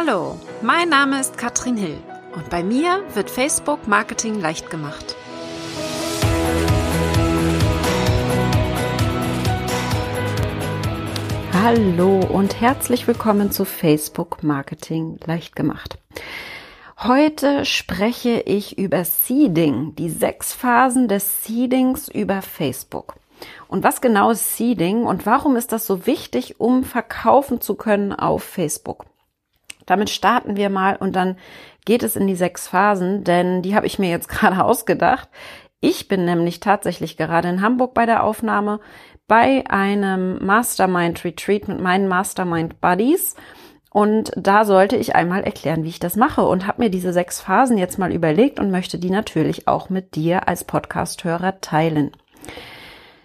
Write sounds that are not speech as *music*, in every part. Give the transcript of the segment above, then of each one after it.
Hallo, mein Name ist Katrin Hill und bei mir wird Facebook Marketing leicht gemacht. Hallo und herzlich willkommen zu Facebook Marketing leicht gemacht. Heute spreche ich über Seeding, die sechs Phasen des Seedings über Facebook. Und was genau ist Seeding und warum ist das so wichtig, um verkaufen zu können auf Facebook? Damit starten wir mal und dann geht es in die sechs Phasen, denn die habe ich mir jetzt *laughs* gerade ausgedacht. Ich bin nämlich tatsächlich gerade in Hamburg bei der Aufnahme bei einem Mastermind Retreat mit meinen Mastermind Buddies. Und da sollte ich einmal erklären, wie ich das mache und habe mir diese sechs Phasen jetzt mal überlegt und möchte die natürlich auch mit dir als Podcasthörer teilen.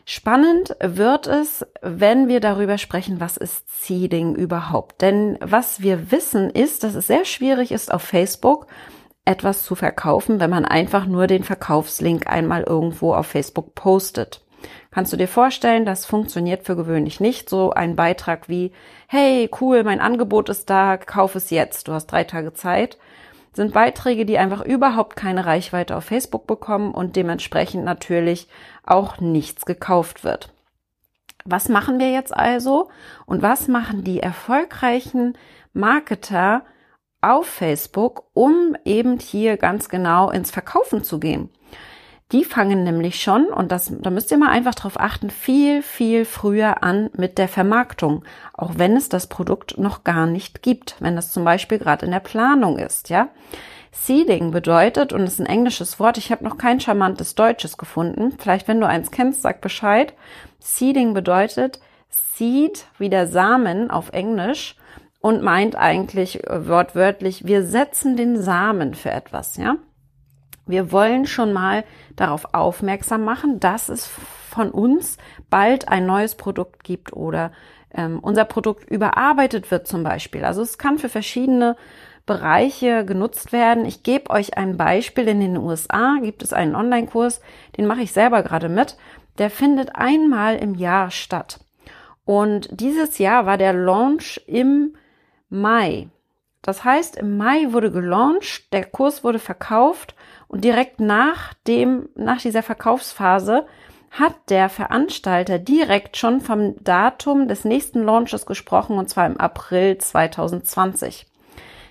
Spannend wird es, wenn wir darüber sprechen, was ist Seeding überhaupt. Denn was wir wissen ist, dass es sehr schwierig ist, auf Facebook etwas zu verkaufen, wenn man einfach nur den Verkaufslink einmal irgendwo auf Facebook postet. Kannst du dir vorstellen, das funktioniert für gewöhnlich nicht. So ein Beitrag wie, hey, cool, mein Angebot ist da, kauf es jetzt, du hast drei Tage Zeit sind Beiträge, die einfach überhaupt keine Reichweite auf Facebook bekommen und dementsprechend natürlich auch nichts gekauft wird. Was machen wir jetzt also und was machen die erfolgreichen Marketer auf Facebook, um eben hier ganz genau ins Verkaufen zu gehen? Die fangen nämlich schon, und das, da müsst ihr mal einfach drauf achten, viel, viel früher an mit der Vermarktung. Auch wenn es das Produkt noch gar nicht gibt. Wenn das zum Beispiel gerade in der Planung ist, ja. Seeding bedeutet, und ist ein englisches Wort, ich habe noch kein charmantes Deutsches gefunden. Vielleicht, wenn du eins kennst, sag Bescheid. Seeding bedeutet Seed wie der Samen auf Englisch und meint eigentlich äh, wortwörtlich, wir setzen den Samen für etwas, ja. Wir wollen schon mal darauf aufmerksam machen, dass es von uns bald ein neues Produkt gibt oder ähm, unser Produkt überarbeitet wird zum Beispiel. Also es kann für verschiedene Bereiche genutzt werden. Ich gebe euch ein Beispiel. In den USA gibt es einen Online-Kurs, den mache ich selber gerade mit. Der findet einmal im Jahr statt. Und dieses Jahr war der Launch im Mai. Das heißt, im Mai wurde gelauncht, der Kurs wurde verkauft und direkt nach dem, nach dieser Verkaufsphase hat der Veranstalter direkt schon vom Datum des nächsten Launches gesprochen und zwar im April 2020.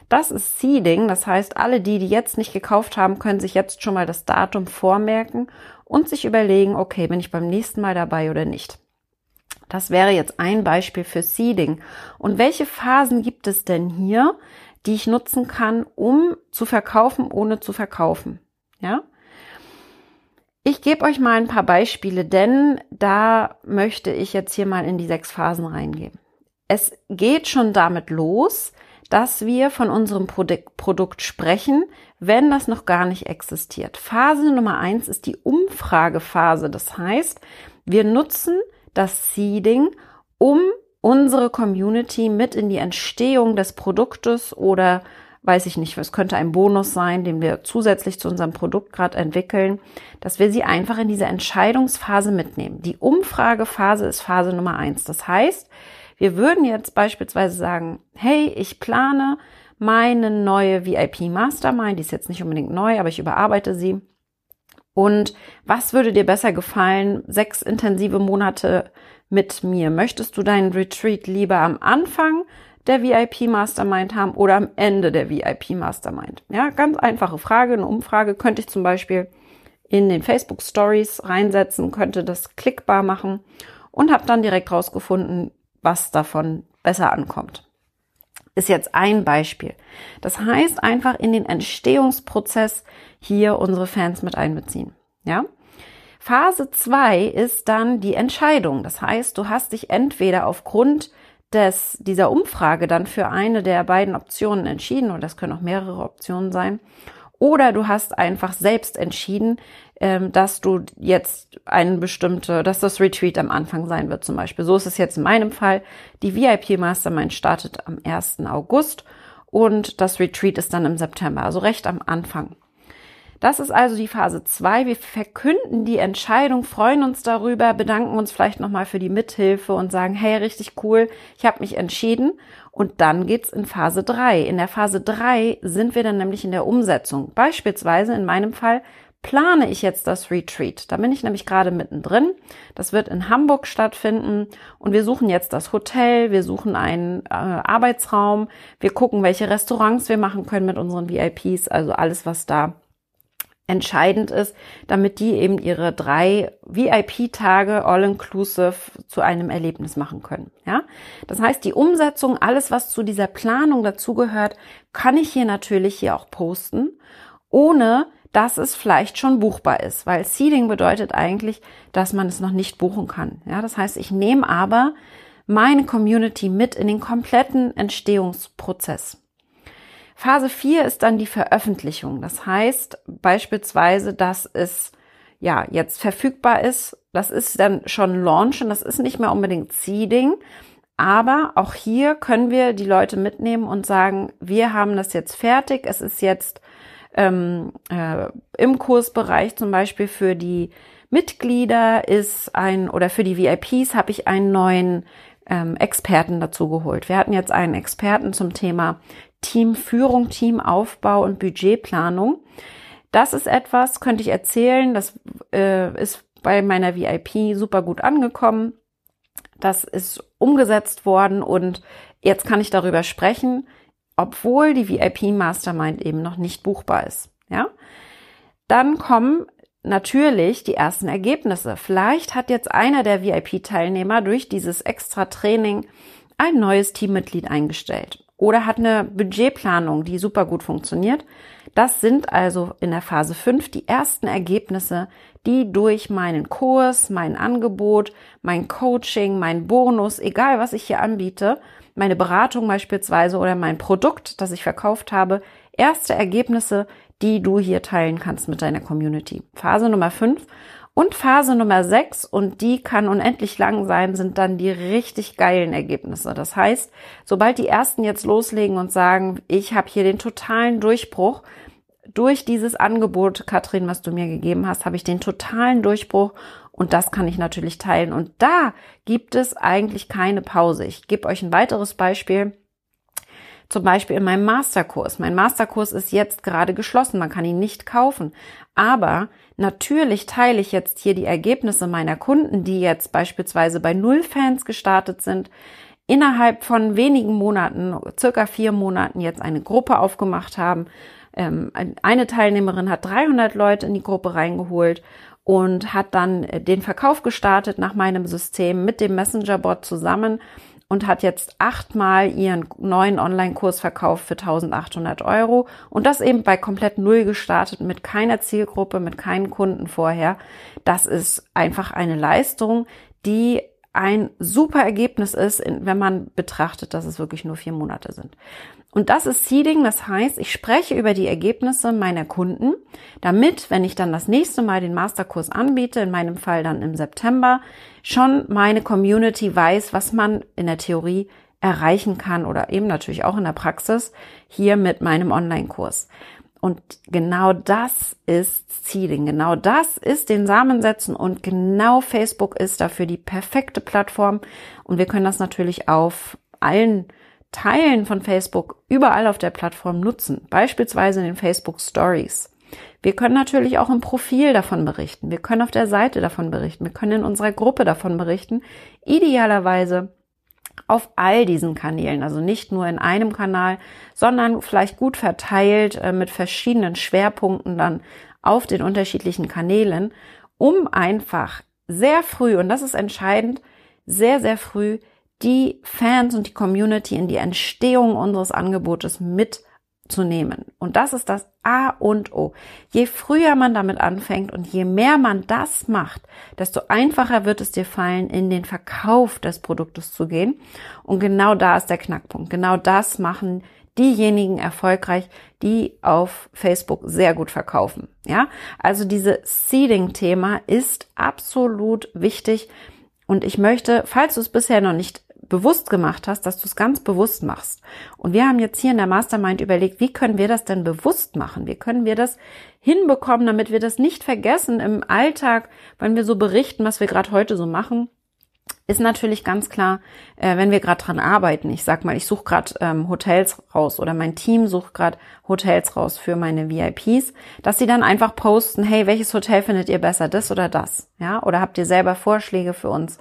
Das ist Seeding, das heißt, alle die, die jetzt nicht gekauft haben, können sich jetzt schon mal das Datum vormerken und sich überlegen, okay, bin ich beim nächsten Mal dabei oder nicht. Das wäre jetzt ein Beispiel für Seeding. Und welche Phasen gibt es denn hier, die ich nutzen kann, um zu verkaufen, ohne zu verkaufen? Ja? Ich gebe euch mal ein paar Beispiele, denn da möchte ich jetzt hier mal in die sechs Phasen reingehen. Es geht schon damit los, dass wir von unserem Produkt sprechen, wenn das noch gar nicht existiert. Phase Nummer eins ist die Umfragephase. Das heißt, wir nutzen das Seeding, um unsere Community mit in die Entstehung des Produktes oder weiß ich nicht, es könnte ein Bonus sein, den wir zusätzlich zu unserem Produkt gerade entwickeln, dass wir sie einfach in diese Entscheidungsphase mitnehmen. Die Umfragephase ist Phase Nummer eins. Das heißt, wir würden jetzt beispielsweise sagen, hey, ich plane meine neue VIP Mastermind, die ist jetzt nicht unbedingt neu, aber ich überarbeite sie. Und was würde dir besser gefallen? Sechs intensive Monate mit mir. Möchtest du deinen Retreat lieber am Anfang der VIP Mastermind haben oder am Ende der VIP Mastermind? Ja, ganz einfache Frage. Eine Umfrage könnte ich zum Beispiel in den Facebook Stories reinsetzen, könnte das klickbar machen und habe dann direkt rausgefunden, was davon besser ankommt. Ist jetzt ein Beispiel. Das heißt einfach in den Entstehungsprozess hier unsere Fans mit einbeziehen. Ja? Phase zwei ist dann die Entscheidung. Das heißt, du hast dich entweder aufgrund des, dieser Umfrage dann für eine der beiden Optionen entschieden, und das können auch mehrere Optionen sein, oder du hast einfach selbst entschieden, ähm, dass du jetzt eine bestimmte, dass das Retreat am Anfang sein wird zum Beispiel. So ist es jetzt in meinem Fall. Die VIP Mastermind startet am 1. August und das Retreat ist dann im September, also recht am Anfang. Das ist also die Phase 2. Wir verkünden die Entscheidung, freuen uns darüber, bedanken uns vielleicht nochmal für die Mithilfe und sagen, hey, richtig cool, ich habe mich entschieden. Und dann geht's in Phase drei. In der Phase drei sind wir dann nämlich in der Umsetzung. Beispielsweise in meinem Fall plane ich jetzt das Retreat. Da bin ich nämlich gerade mittendrin. Das wird in Hamburg stattfinden und wir suchen jetzt das Hotel, wir suchen einen äh, Arbeitsraum, wir gucken, welche Restaurants wir machen können mit unseren VIPs, also alles, was da entscheidend ist, damit die eben ihre drei VIP-Tage all-inclusive zu einem Erlebnis machen können. Ja, das heißt, die Umsetzung, alles, was zu dieser Planung dazugehört, kann ich hier natürlich hier auch posten, ohne dass es vielleicht schon buchbar ist, weil Seeding bedeutet eigentlich, dass man es noch nicht buchen kann. Ja, das heißt, ich nehme aber meine Community mit in den kompletten Entstehungsprozess. Phase 4 ist dann die Veröffentlichung. Das heißt beispielsweise, dass es ja jetzt verfügbar ist. Das ist dann schon Launchen. Das ist nicht mehr unbedingt Seeding. Aber auch hier können wir die Leute mitnehmen und sagen, wir haben das jetzt fertig. Es ist jetzt ähm, äh, im Kursbereich zum Beispiel für die Mitglieder ist ein oder für die VIPs habe ich einen neuen ähm, Experten dazu geholt. Wir hatten jetzt einen Experten zum Thema Teamführung, Teamaufbau und Budgetplanung. Das ist etwas, könnte ich erzählen, das äh, ist bei meiner VIP super gut angekommen. Das ist umgesetzt worden und jetzt kann ich darüber sprechen obwohl die VIP Mastermind eben noch nicht buchbar ist. Ja, dann kommen natürlich die ersten Ergebnisse. Vielleicht hat jetzt einer der VIP-Teilnehmer durch dieses extra Training ein neues Teammitglied eingestellt oder hat eine Budgetplanung, die super gut funktioniert. Das sind also in der Phase 5 die ersten Ergebnisse, die durch meinen Kurs, mein Angebot, mein Coaching, mein Bonus, egal was ich hier anbiete, meine Beratung beispielsweise oder mein Produkt, das ich verkauft habe, erste Ergebnisse, die du hier teilen kannst mit deiner Community. Phase Nummer 5 und Phase Nummer 6, und die kann unendlich lang sein, sind dann die richtig geilen Ergebnisse. Das heißt, sobald die ersten jetzt loslegen und sagen, ich habe hier den totalen Durchbruch, durch dieses Angebot, Katrin, was du mir gegeben hast, habe ich den totalen Durchbruch und das kann ich natürlich teilen. Und da gibt es eigentlich keine Pause. Ich gebe euch ein weiteres Beispiel. Zum Beispiel in meinem Masterkurs. Mein Masterkurs ist jetzt gerade geschlossen. Man kann ihn nicht kaufen. Aber natürlich teile ich jetzt hier die Ergebnisse meiner Kunden, die jetzt beispielsweise bei Null Fans gestartet sind, innerhalb von wenigen Monaten, circa vier Monaten jetzt eine Gruppe aufgemacht haben. Ähm, eine Teilnehmerin hat 300 Leute in die Gruppe reingeholt und hat dann äh, den Verkauf gestartet nach meinem System mit dem Messenger-Bot zusammen und hat jetzt achtmal ihren neuen Online-Kurs verkauft für 1800 Euro und das eben bei komplett null gestartet, mit keiner Zielgruppe, mit keinen Kunden vorher. Das ist einfach eine Leistung, die ein super Ergebnis ist, wenn man betrachtet, dass es wirklich nur vier Monate sind. Und das ist Seeding, das heißt, ich spreche über die Ergebnisse meiner Kunden, damit, wenn ich dann das nächste Mal den Masterkurs anbiete, in meinem Fall dann im September, schon meine Community weiß, was man in der Theorie erreichen kann oder eben natürlich auch in der Praxis hier mit meinem Online-Kurs. Und genau das ist Seeding, genau das ist den Samen setzen und genau Facebook ist dafür die perfekte Plattform. Und wir können das natürlich auf allen Teilen von Facebook überall auf der Plattform nutzen, beispielsweise in den Facebook Stories. Wir können natürlich auch im Profil davon berichten. Wir können auf der Seite davon berichten. Wir können in unserer Gruppe davon berichten. Idealerweise auf all diesen Kanälen, also nicht nur in einem Kanal, sondern vielleicht gut verteilt äh, mit verschiedenen Schwerpunkten dann auf den unterschiedlichen Kanälen, um einfach sehr früh, und das ist entscheidend, sehr, sehr früh die Fans und die Community in die Entstehung unseres Angebotes mitzunehmen. Und das ist das A und O. Je früher man damit anfängt und je mehr man das macht, desto einfacher wird es dir fallen, in den Verkauf des Produktes zu gehen. Und genau da ist der Knackpunkt. Genau das machen diejenigen erfolgreich, die auf Facebook sehr gut verkaufen. Ja, also diese Seeding-Thema ist absolut wichtig. Und ich möchte, falls du es bisher noch nicht bewusst gemacht hast, dass du es ganz bewusst machst. Und wir haben jetzt hier in der Mastermind überlegt, wie können wir das denn bewusst machen? Wie können wir das hinbekommen, damit wir das nicht vergessen im Alltag, wenn wir so berichten, was wir gerade heute so machen, ist natürlich ganz klar, äh, wenn wir gerade dran arbeiten. Ich sag mal, ich suche gerade ähm, Hotels raus oder mein Team sucht gerade Hotels raus für meine VIPs, dass sie dann einfach posten, hey, welches Hotel findet ihr besser, das oder das? Ja, oder habt ihr selber Vorschläge für uns?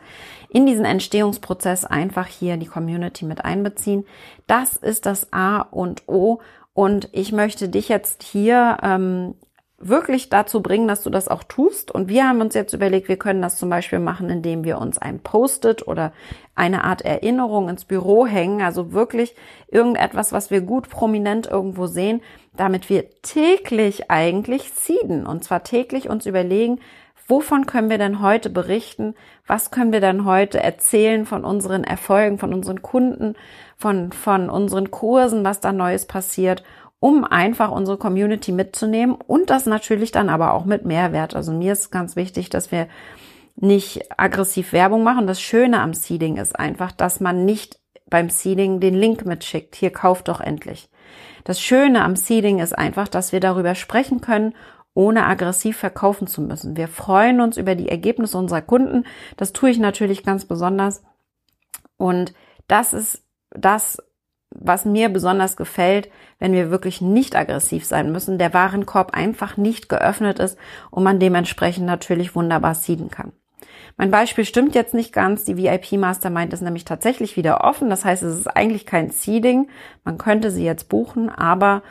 In diesen Entstehungsprozess einfach hier die Community mit einbeziehen. Das ist das A und O. Und ich möchte dich jetzt hier ähm, wirklich dazu bringen, dass du das auch tust. Und wir haben uns jetzt überlegt, wir können das zum Beispiel machen, indem wir uns ein Post-it oder eine Art Erinnerung ins Büro hängen. Also wirklich irgendetwas, was wir gut prominent irgendwo sehen, damit wir täglich eigentlich sieden. Und zwar täglich uns überlegen, wovon können wir denn heute berichten? Was können wir denn heute erzählen von unseren Erfolgen, von unseren Kunden, von, von unseren Kursen, was da Neues passiert? Um einfach unsere Community mitzunehmen und das natürlich dann aber auch mit Mehrwert. Also mir ist ganz wichtig, dass wir nicht aggressiv Werbung machen. Das Schöne am Seeding ist einfach, dass man nicht beim Seeding den Link mitschickt. Hier kauft doch endlich. Das Schöne am Seeding ist einfach, dass wir darüber sprechen können, ohne aggressiv verkaufen zu müssen. Wir freuen uns über die Ergebnisse unserer Kunden. Das tue ich natürlich ganz besonders. Und das ist das, was mir besonders gefällt, wenn wir wirklich nicht aggressiv sein müssen, der Warenkorb einfach nicht geöffnet ist und man dementsprechend natürlich wunderbar seeden kann. Mein Beispiel stimmt jetzt nicht ganz. Die VIP Mastermind ist nämlich tatsächlich wieder offen. Das heißt, es ist eigentlich kein Seeding. Man könnte sie jetzt buchen, aber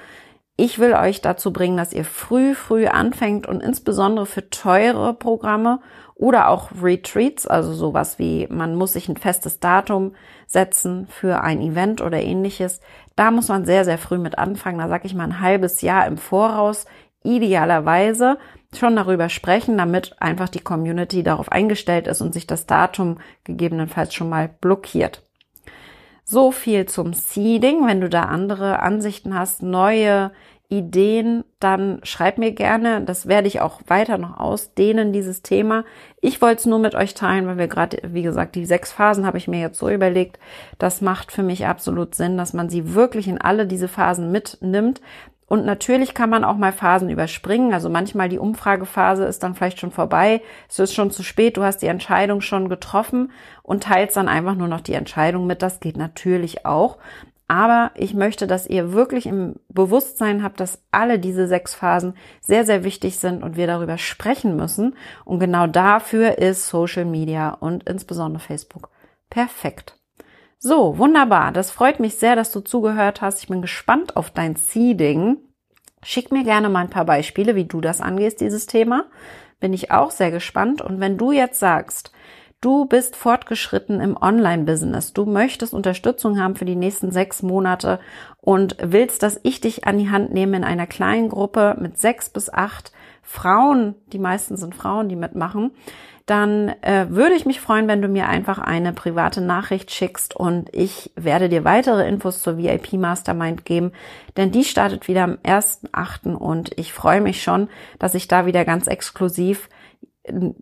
ich will euch dazu bringen, dass ihr früh, früh anfängt und insbesondere für teure Programme oder auch Retreats, also sowas wie man muss sich ein festes Datum setzen für ein Event oder ähnliches. Da muss man sehr, sehr früh mit anfangen. Da sage ich mal ein halbes Jahr im Voraus, idealerweise schon darüber sprechen, damit einfach die Community darauf eingestellt ist und sich das Datum gegebenenfalls schon mal blockiert. So viel zum Seeding. Wenn du da andere Ansichten hast, neue Ideen, dann schreib mir gerne. Das werde ich auch weiter noch ausdehnen, dieses Thema. Ich wollte es nur mit euch teilen, weil wir gerade, wie gesagt, die sechs Phasen habe ich mir jetzt so überlegt. Das macht für mich absolut Sinn, dass man sie wirklich in alle diese Phasen mitnimmt. Und natürlich kann man auch mal Phasen überspringen. Also manchmal die Umfragephase ist dann vielleicht schon vorbei. Es ist schon zu spät. Du hast die Entscheidung schon getroffen und teilst dann einfach nur noch die Entscheidung mit. Das geht natürlich auch. Aber ich möchte, dass ihr wirklich im Bewusstsein habt, dass alle diese sechs Phasen sehr, sehr wichtig sind und wir darüber sprechen müssen. Und genau dafür ist Social Media und insbesondere Facebook perfekt. So, wunderbar. Das freut mich sehr, dass du zugehört hast. Ich bin gespannt auf dein Seeding. Schick mir gerne mal ein paar Beispiele, wie du das angehst, dieses Thema. Bin ich auch sehr gespannt. Und wenn du jetzt sagst, Du bist fortgeschritten im Online-Business. Du möchtest Unterstützung haben für die nächsten sechs Monate und willst, dass ich dich an die Hand nehme in einer kleinen Gruppe mit sechs bis acht Frauen, die meisten sind Frauen, die mitmachen, dann äh, würde ich mich freuen, wenn du mir einfach eine private Nachricht schickst und ich werde dir weitere Infos zur VIP Mastermind geben, denn die startet wieder am 1.8. und ich freue mich schon, dass ich da wieder ganz exklusiv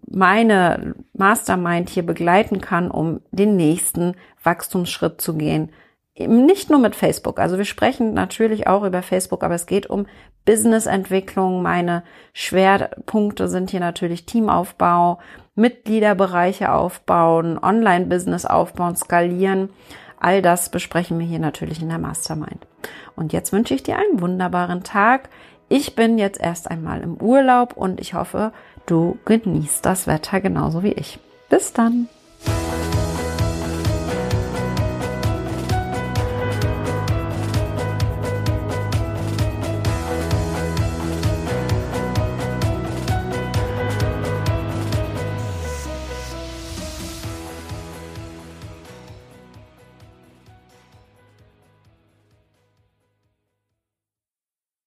meine Mastermind hier begleiten kann, um den nächsten Wachstumsschritt zu gehen. Nicht nur mit Facebook. Also wir sprechen natürlich auch über Facebook, aber es geht um Businessentwicklung. Meine Schwerpunkte sind hier natürlich Teamaufbau, Mitgliederbereiche aufbauen, Online-Business aufbauen, skalieren. All das besprechen wir hier natürlich in der Mastermind. Und jetzt wünsche ich dir einen wunderbaren Tag. Ich bin jetzt erst einmal im Urlaub und ich hoffe, du genießt das Wetter genauso wie ich. Bis dann!